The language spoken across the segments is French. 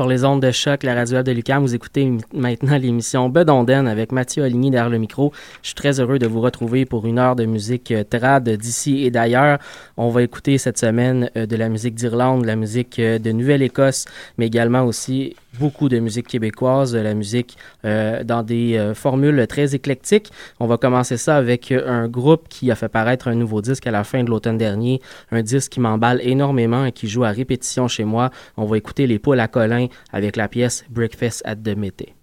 Sur les ondes de choc, la radio de Lucam, vous écoutez maintenant l'émission Bedonden avec Mathieu Aligny derrière le micro. Je suis très heureux de vous retrouver pour une heure de musique euh, trad d'ici et d'ailleurs. On va écouter cette semaine euh, de la musique d'Irlande, de la musique euh, de Nouvelle-Écosse, mais également aussi beaucoup de musique québécoise, de la musique euh, dans des euh, formules très éclectiques. On va commencer ça avec euh, un groupe qui a fait paraître un nouveau disque à la fin de l'automne dernier, un disque qui m'emballe énormément et qui joue à répétition chez moi. On va écouter les poules à Colin avec la pièce Breakfast at the Mété.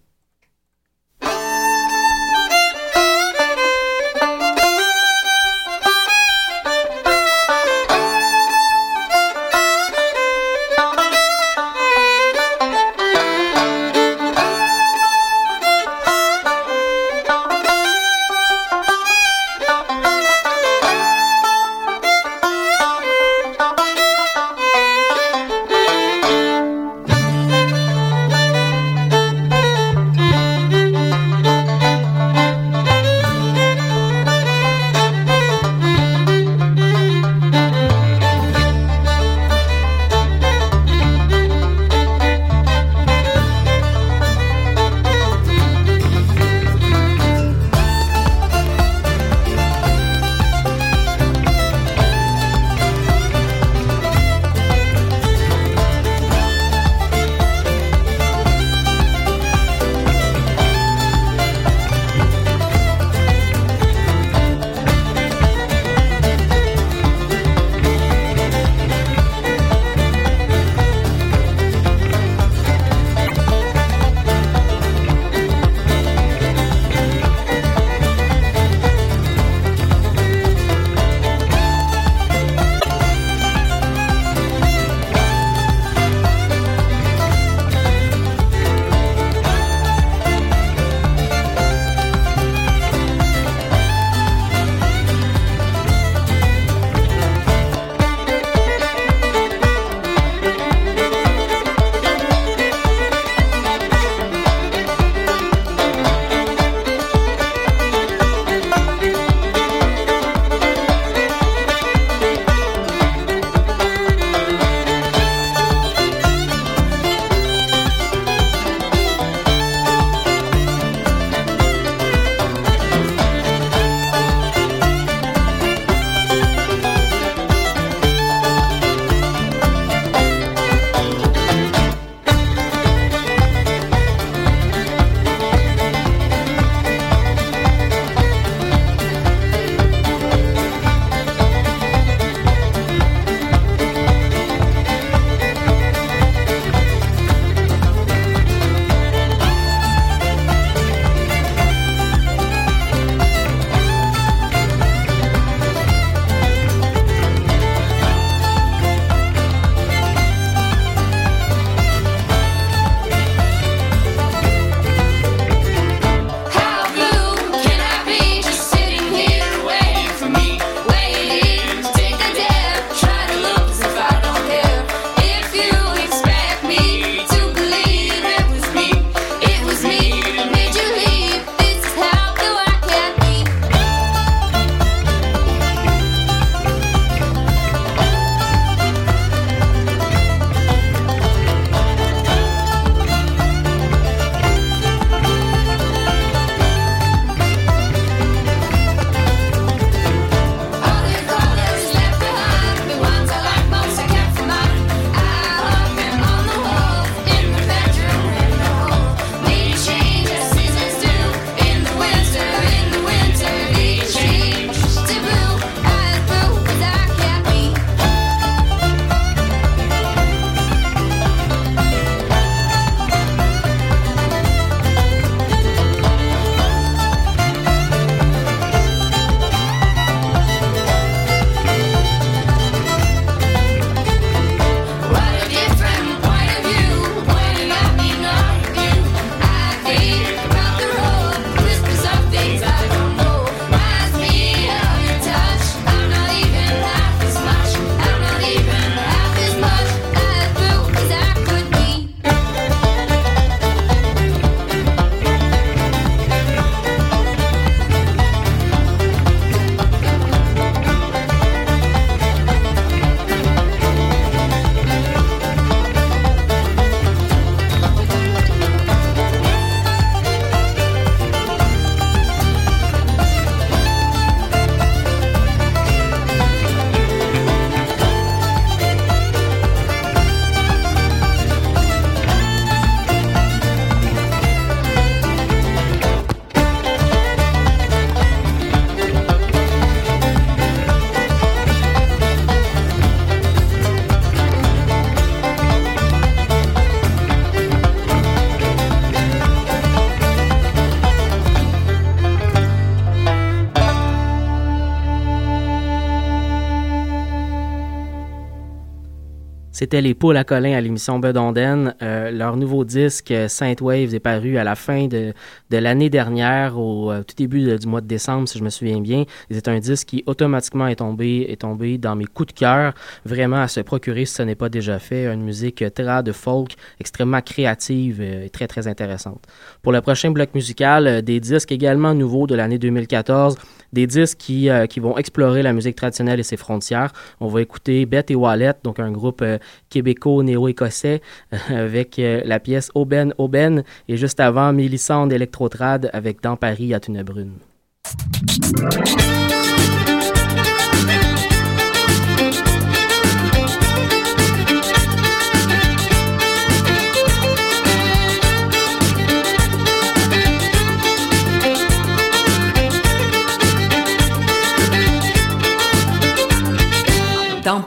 C'était les poules à Colin à l'émission Bedonden. Euh, leur nouveau disque Saint Waves est paru à la fin de, l'année dernière, au tout début du mois de décembre, si je me souviens bien. C'est un disque qui automatiquement est tombé, est tombé dans mes coups de cœur, vraiment à se procurer si ce n'est pas déjà fait. Une musique très de folk, extrêmement créative et très très intéressante. Pour le prochain bloc musical, des disques également nouveaux de l'année 2014 des disques qui, euh, qui vont explorer la musique traditionnelle et ses frontières. On va écouter Beth et Wallet, donc un groupe euh, québéco-néo-écossais, avec euh, la pièce Auben Auben, et juste avant, Mélissande Electrotrad avec Dans Paris à une brune.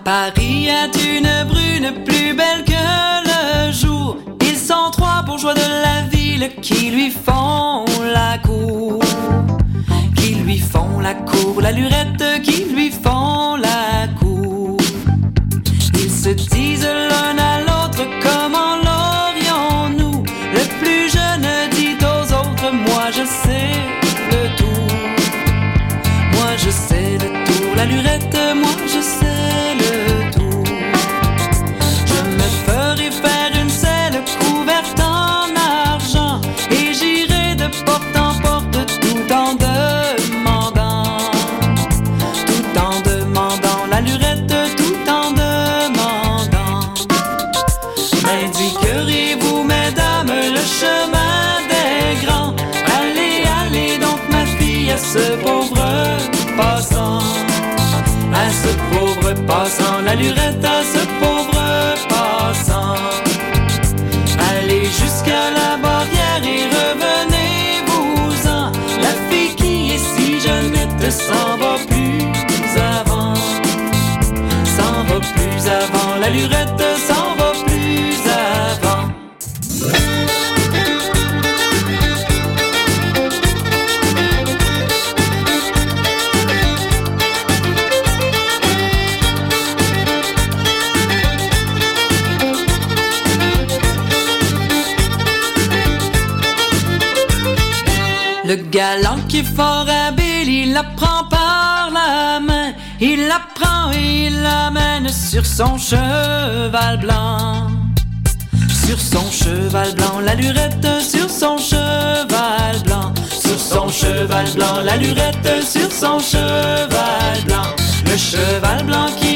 Paris, a une brune plus belle que le jour. Ils sont trois bourgeois de la ville qui lui font la cour. Qui lui font la cour, la lurette, qui lui font la cour. Ils se disent l'un à l'autre comment l'aurions-nous? Le plus jeune dit aux autres, moi je sais le tour. Moi je sais le tour, la lurette, passant, la lurette à ce pauvre passant. Allez jusqu'à la barrière et revenez-vous-en. La fille qui est si jeunette s'en va sur son cheval blanc. Sur son cheval blanc, la lurette sur son cheval blanc. Sur son cheval blanc, la lurette sur son cheval blanc. Le cheval blanc qui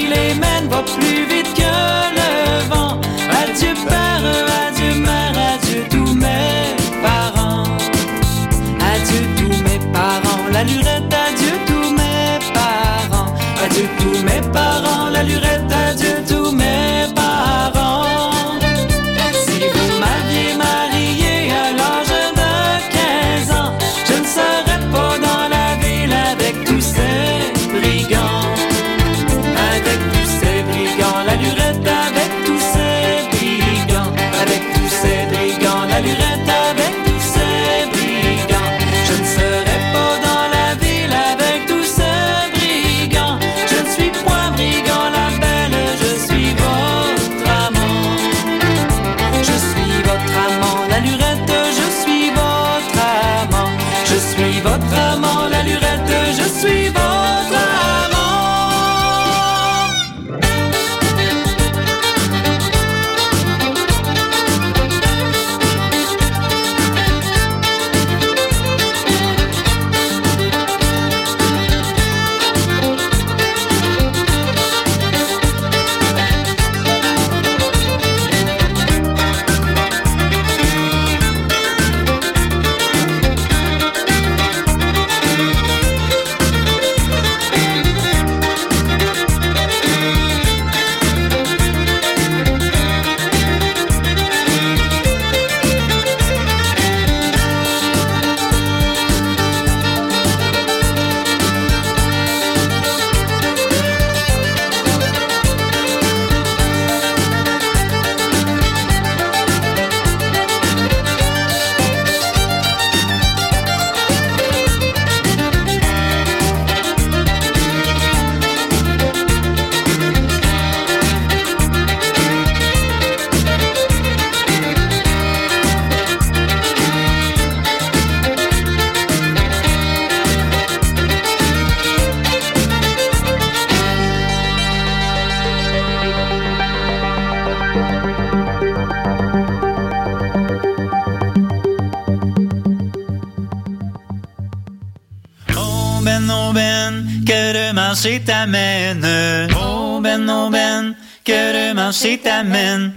marché t'amène. Oh ben, oh ben, que le marché t'amène.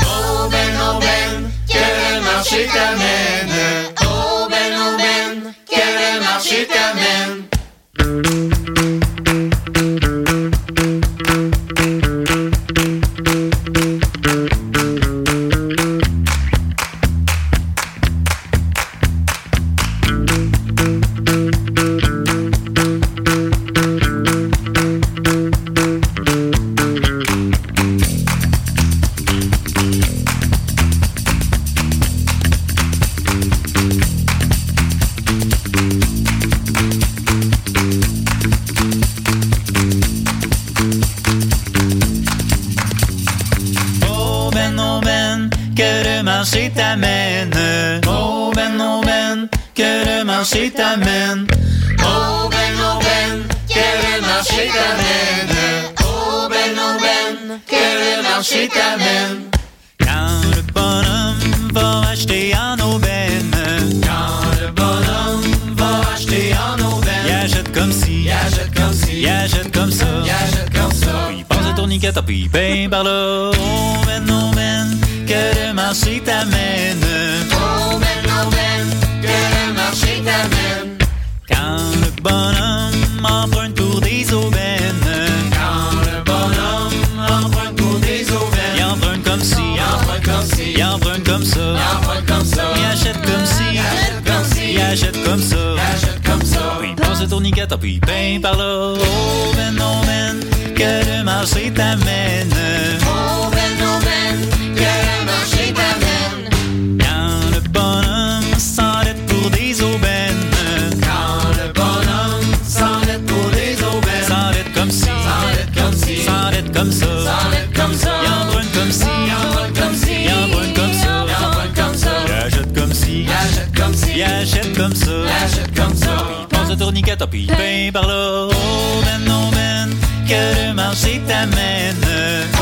Oh ben, oh ben, que le marché t'amène. Marché t'amène. Oh ben, que le marché t'amène. Quand le bonhomme emprunte pour des aubaines. Quand le bonhomme emprunte pour des aubaines. Il emprunte comme si, il emprunte comme si, il emprunte comme ça, il emprunte comme ça. Il achète comme si, il achète comme si, il achète comme ça, il achète comme ça. Puis il passe le tourniquet, puis il paye par là. Oh ben, oh ben, que le marché t'amène. Le tourniquet, puis il paye par là. Oh ben, oh ben, que le marché t'amène.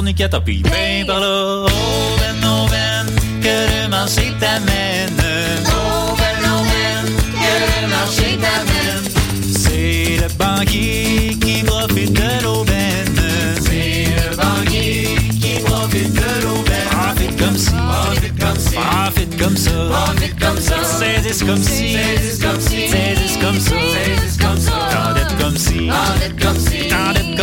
Puis par là. Oh ben, oh ben, que le marché t'amène. Oh ben, oh ben, que le marché t'amène. C'est le banquier qui profite de l'aubaine. C'est le banquier qui profite de l'aubaine. Profite comme si, profite comme si, profite comme ça, profite comme ça. Saisissent comme si, saisissent comme si, saisissent comme ça, saisissent comme ça. T'endettes comme si, t'endettes comme si, t'endettes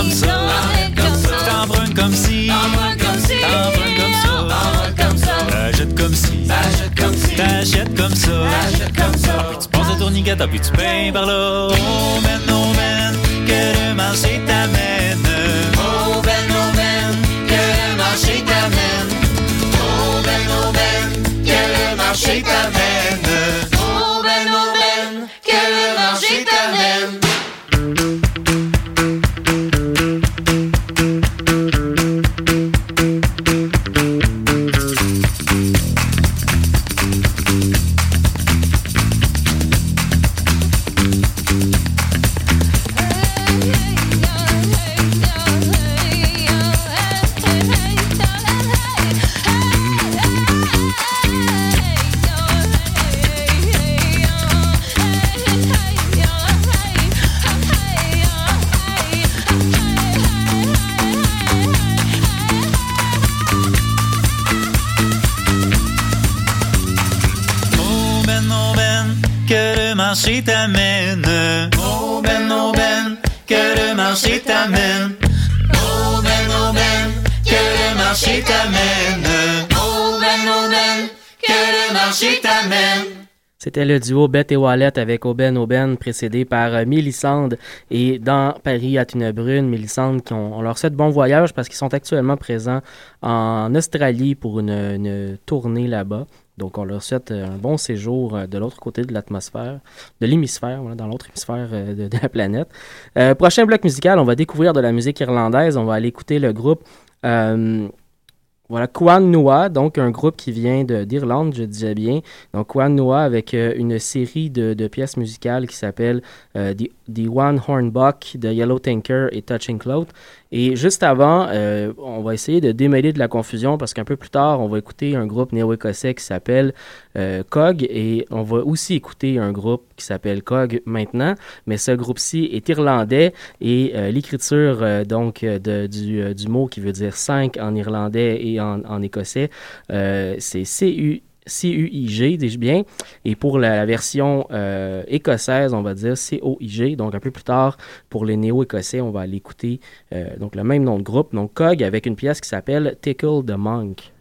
le tourniquet, puis tu payes par là. Oh ben, oh ben, que le marché t'amène. Oh ben, oh ben, que le marché t'amène. Oh ben, oh ben, que le marché t'amène. C'était le duo Bette et Wallet avec Auben Auben, précédé par euh, Mélissande. Et dans Paris à Tunebrune, Mélissande, qui on leur souhaite bon voyage parce qu'ils sont actuellement présents en Australie pour une, une tournée là-bas. Donc, on leur souhaite un bon séjour de l'autre côté de l'atmosphère, de l'hémisphère, dans l'autre hémisphère de, la planète. prochain bloc musical, on va découvrir de la musique irlandaise. On va aller écouter le groupe voilà, Kwan Noa, donc un groupe qui vient d'Irlande, je disais bien. Donc Kwan Noa avec euh, une série de, pièces musicales qui s'appelle euh, The, The, One Horn Buck de Yellow Tanker et Touching Cloud. Et juste avant, euh, on va essayer de démêler de la confusion parce qu'un peu plus tard, on va écouter un groupe néo-écossais qui s'appelle euh, COG et on va aussi écouter un groupe qui s'appelle COG maintenant, mais ce groupe-ci est irlandais et euh, l'écriture donc de, du, du, mot qui veut dire 5 en irlandais et en, en écossais, c'est CU C-U-I-G, dis-je bien. Et pour la, version euh, écossaise, on va dire C-O-I-G. Donc un peu plus tard, pour les néo-écossais, on va aller écouter euh, donc le même nom de groupe, donc COG, avec une pièce qui s'appelle Tickle the Monk.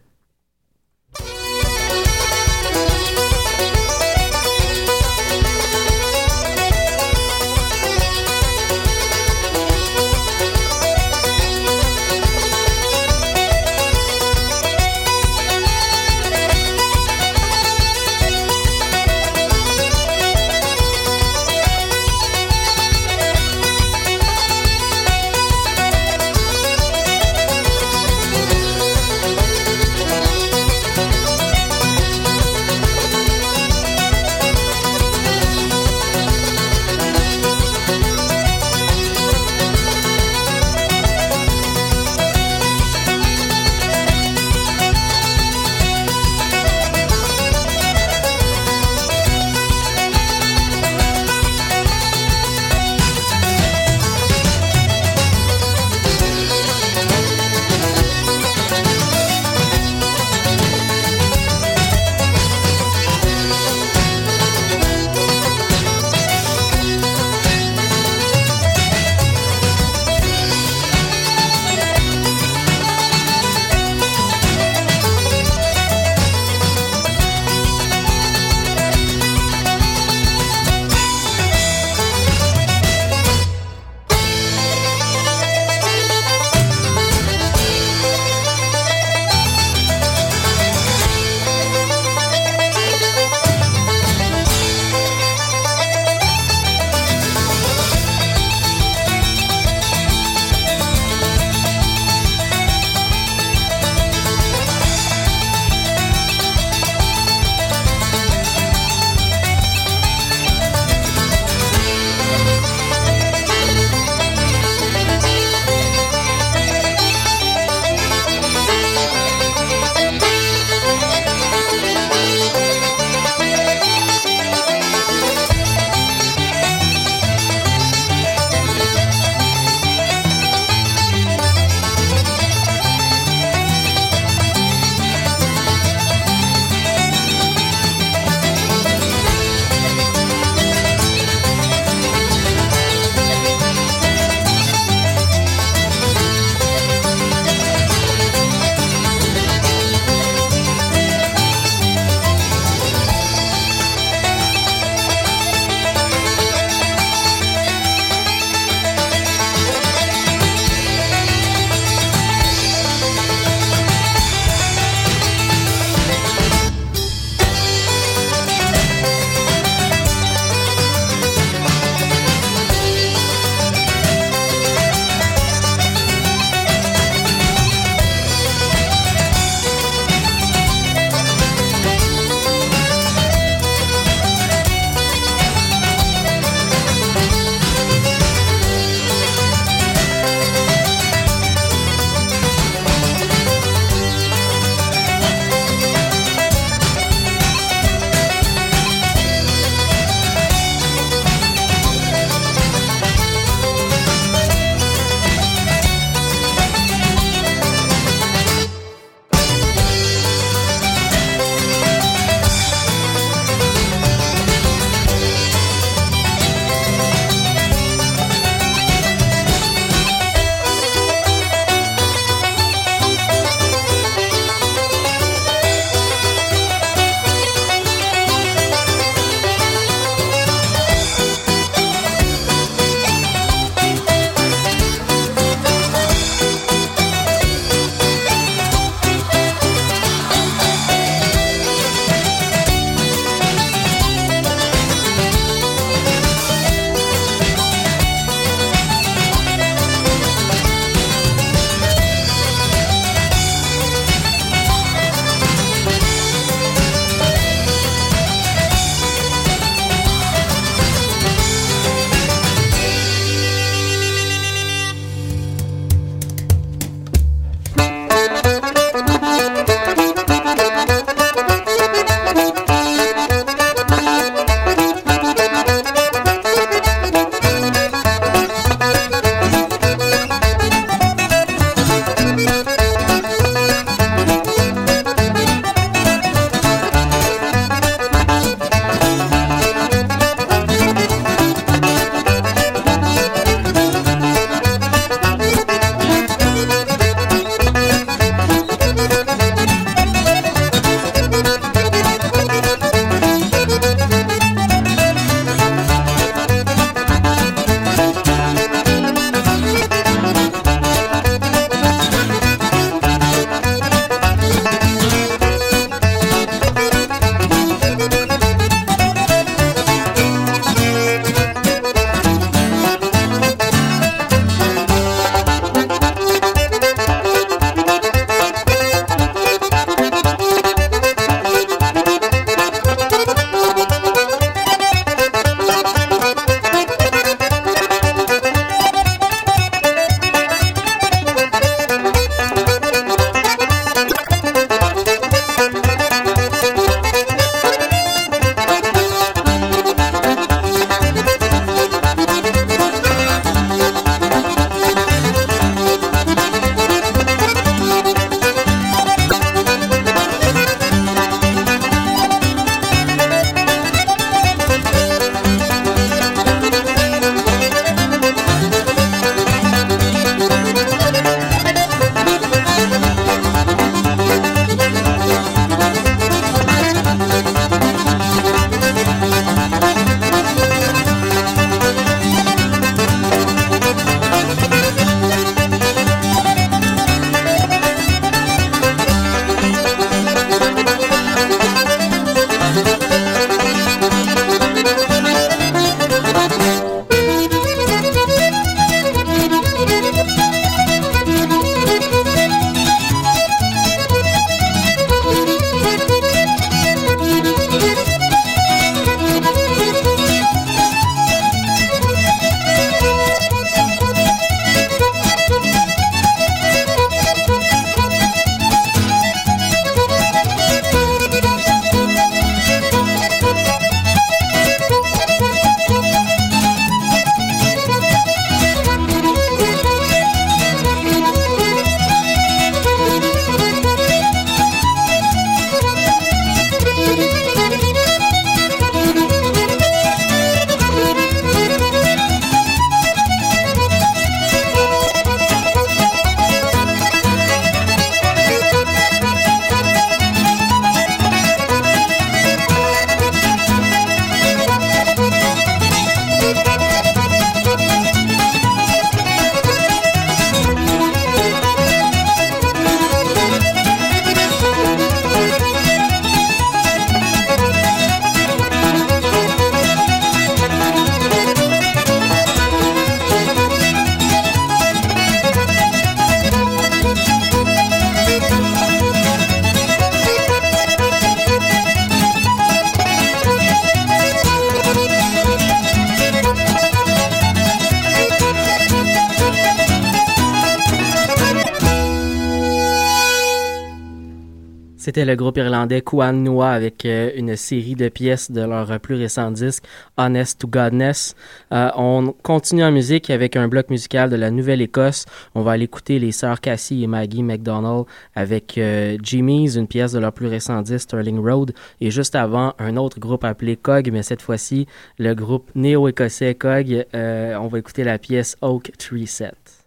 Irlandais Kwan Noa avec euh, une série de pièces de leur plus récent disque, Honest to Godness. Euh, on continue en musique avec un bloc musical de la Nouvelle-Écosse. On va aller écouter les sœurs Cassie et Maggie McDonald avec euh, Jimmy's, une pièce de leur plus récent disque, Sterling Road. Et juste avant, un autre groupe appelé Cog, mais cette fois-ci, le groupe néo-écossais Cog. on va écouter la pièce Oak Tree Set.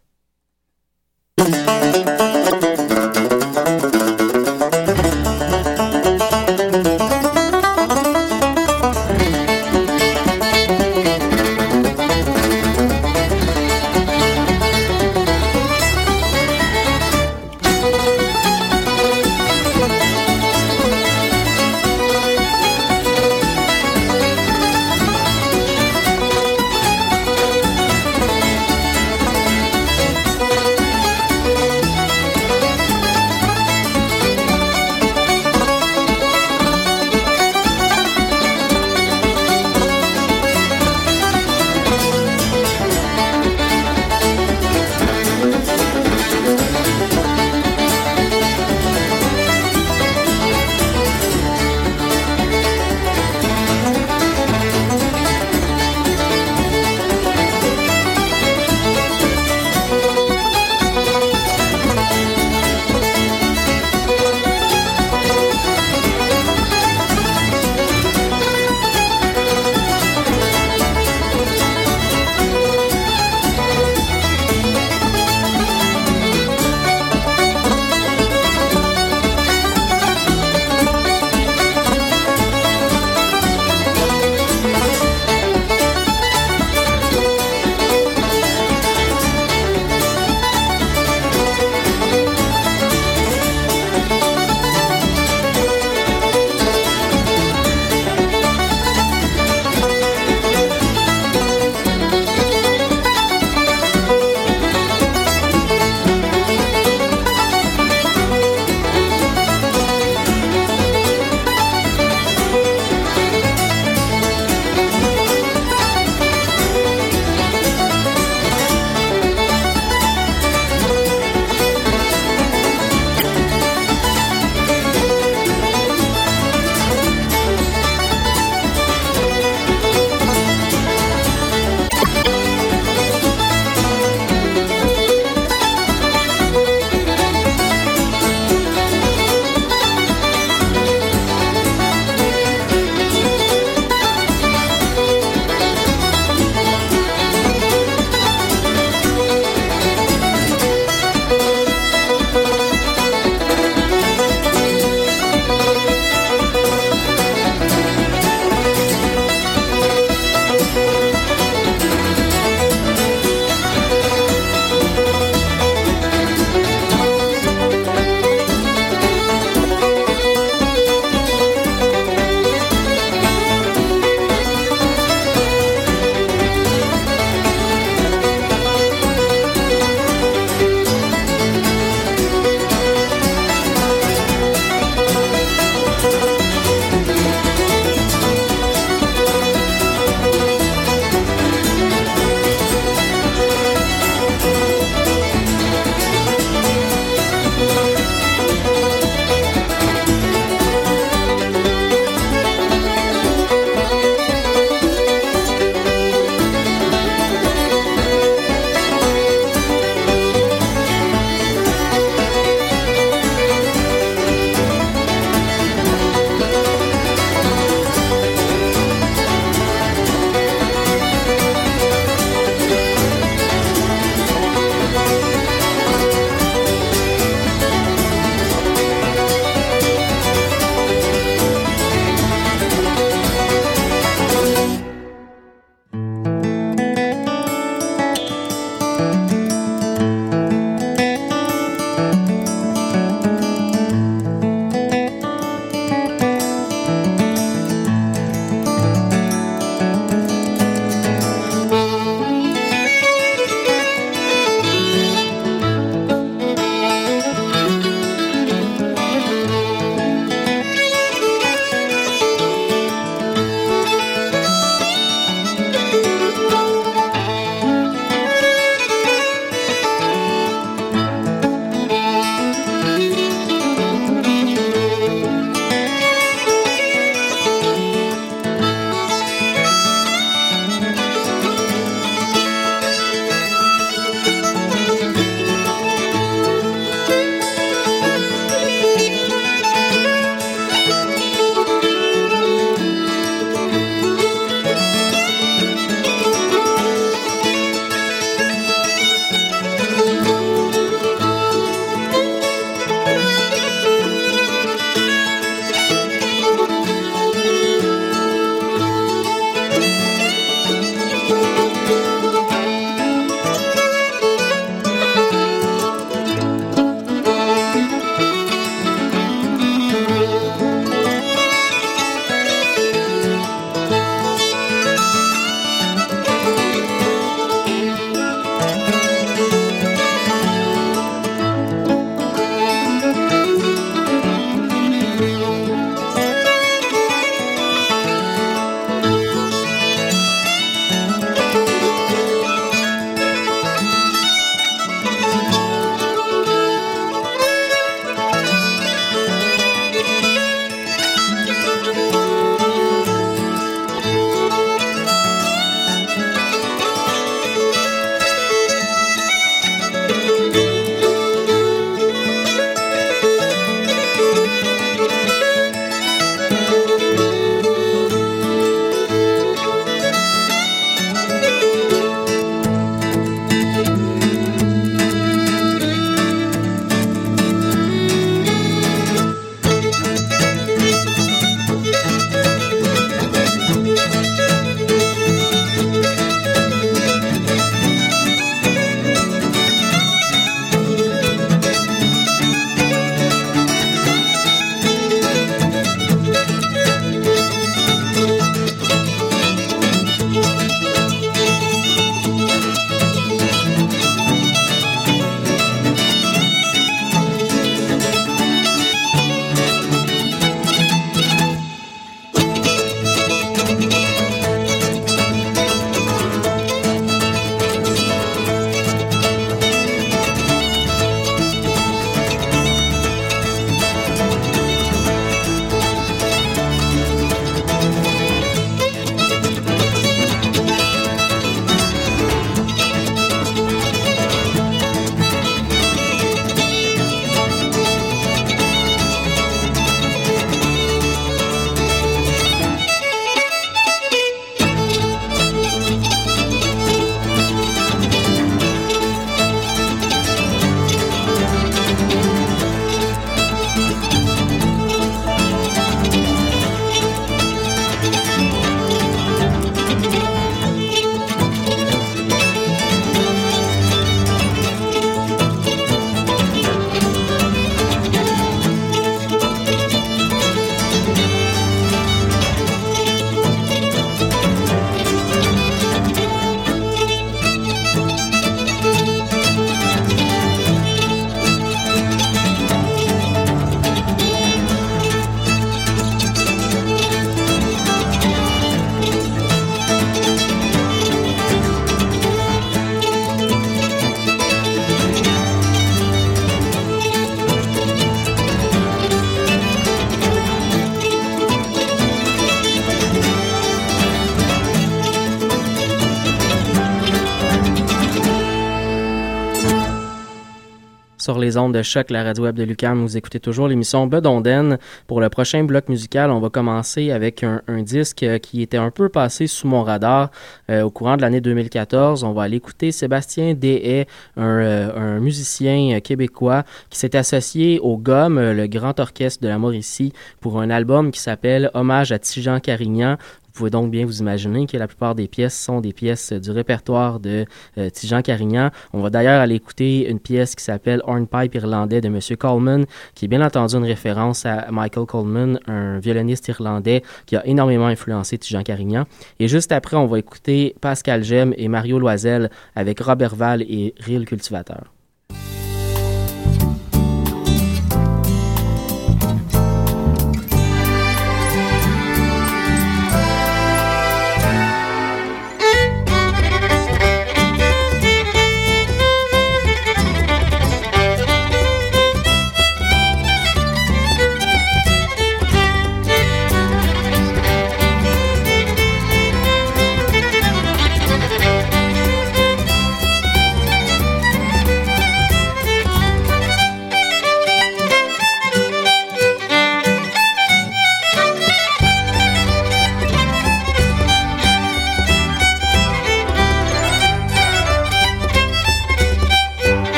Sur les ondes de choc, la radio web de Lucam. Vous écoutez toujours l'émission Bedonden. Pour le prochain bloc musical, on va commencer avec un, disque euh, qui était un peu passé sous mon radar euh, au courant de l'année 2014. On va aller écouter Sébastien Dehaye, un, euh, un musicien québécois qui s'est associé au GOM, le Grand Orchestre de la Mauricie, pour un album qui s'appelle Hommage à Tijan Carignan. Pouvez donc bien vous imaginer que la plupart des pièces sont des pièces du répertoire de euh, Tijan Carignan. On va d'ailleurs aller écouter une pièce qui s'appelle Hornpipe irlandais de M. Coleman, qui est bien entendu une référence à Michael Coleman, un violoniste irlandais qui a énormément influencé Tijan Carignan. Et juste après, on va écouter Pascal Gem et Mario Loisel avec Robert Val et Real Cultivateur.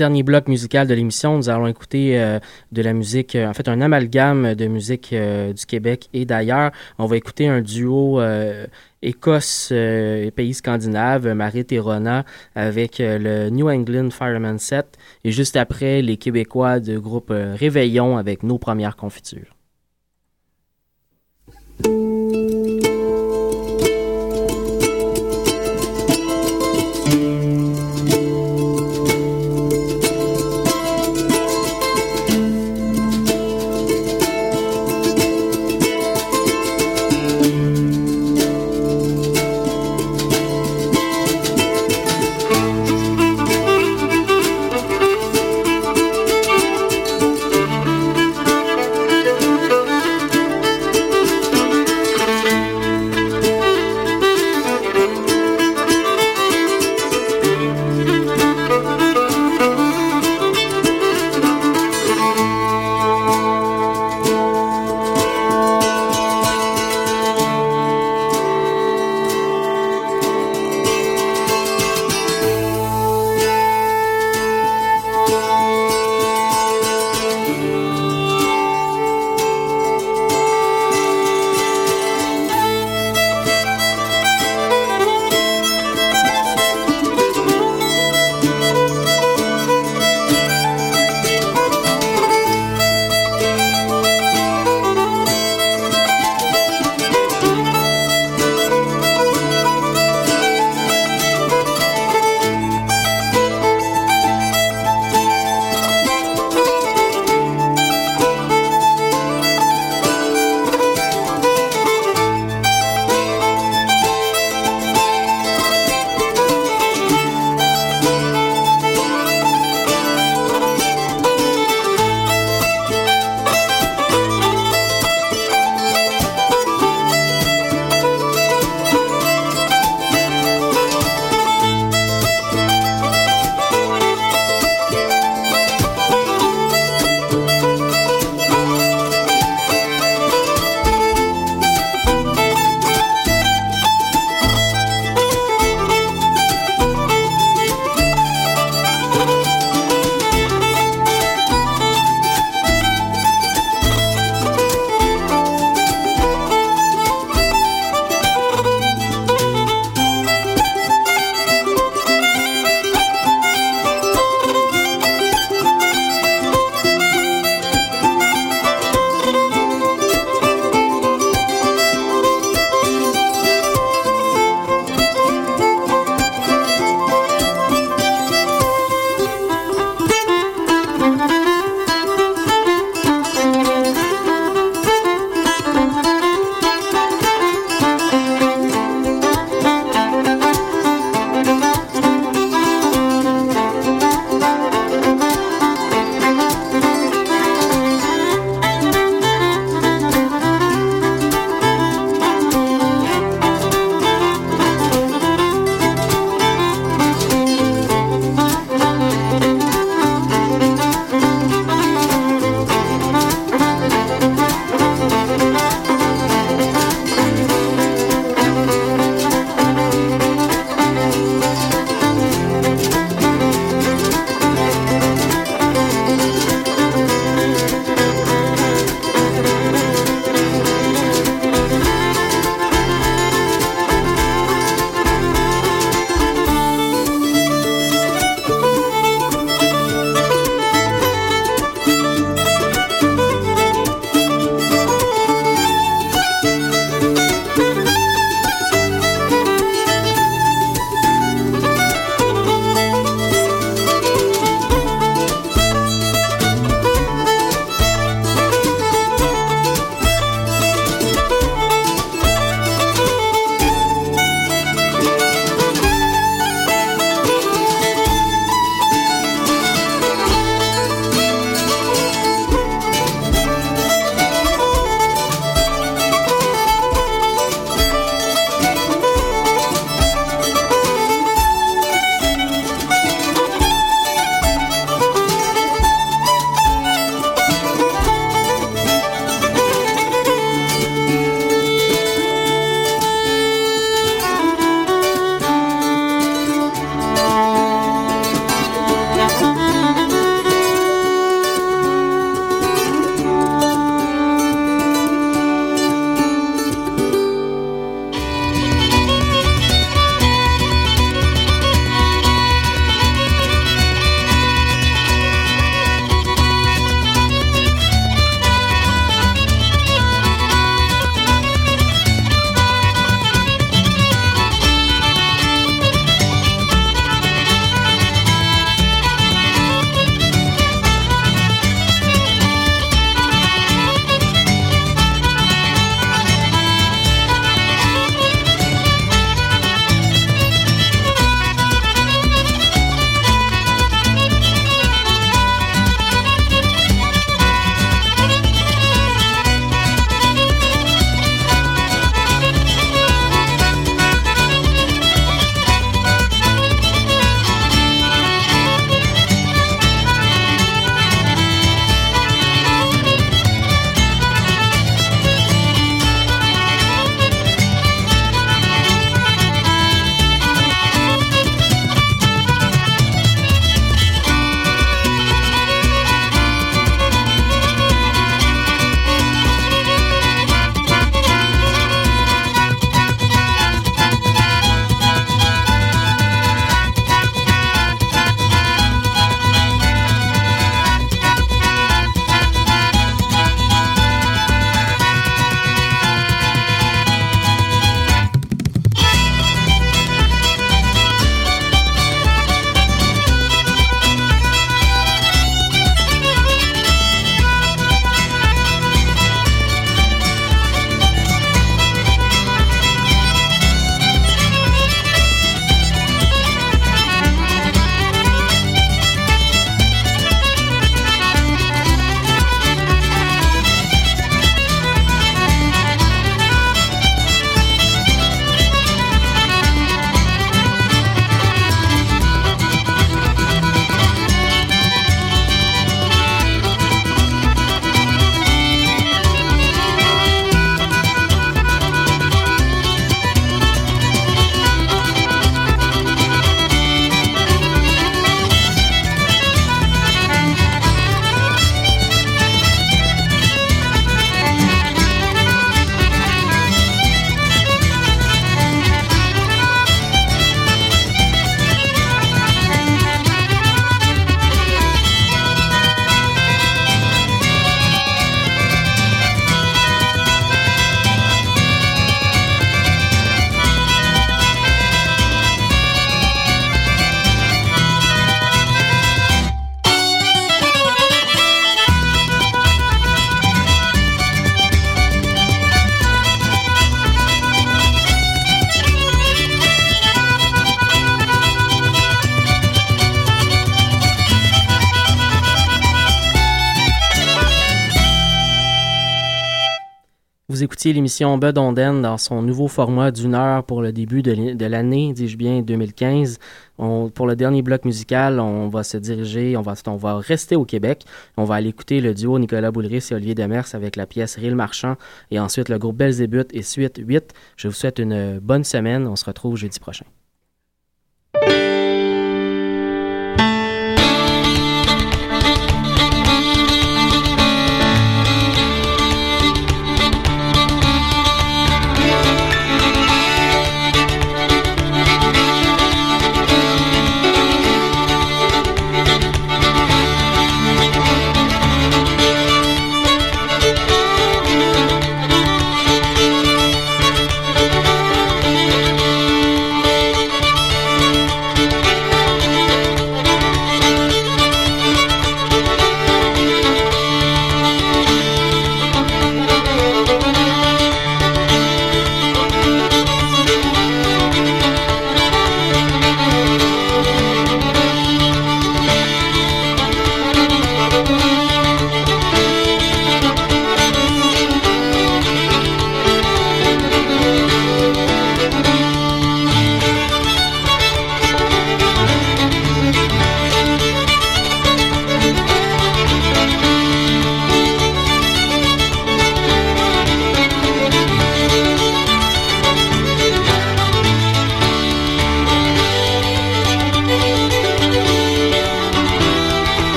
L'avant-dernier bloc musical de l'émission, nous allons écouter euh, de la musique, euh, en fait un amalgame de musique euh, du Québec et d'ailleurs. On va écouter un duo Écosse et pays scandinaves, Marit et Rona, avec le New England Fireman Set. Et juste après, les Québécois du groupe Réveillon avec nos premières confitures. L'émission Bud Onden dans son nouveau format d'une heure pour le début de l'année, dis-je bien, 2015. pour le dernier bloc musical, on va se diriger, on va, on rester au Québec. On va aller écouter le duo Nicolas Boulris et Olivier Demers avec la pièce Rille Marchand et ensuite le groupe Belzébuth et Suite 8. Je vous souhaite une bonne semaine. On se retrouve jeudi prochain.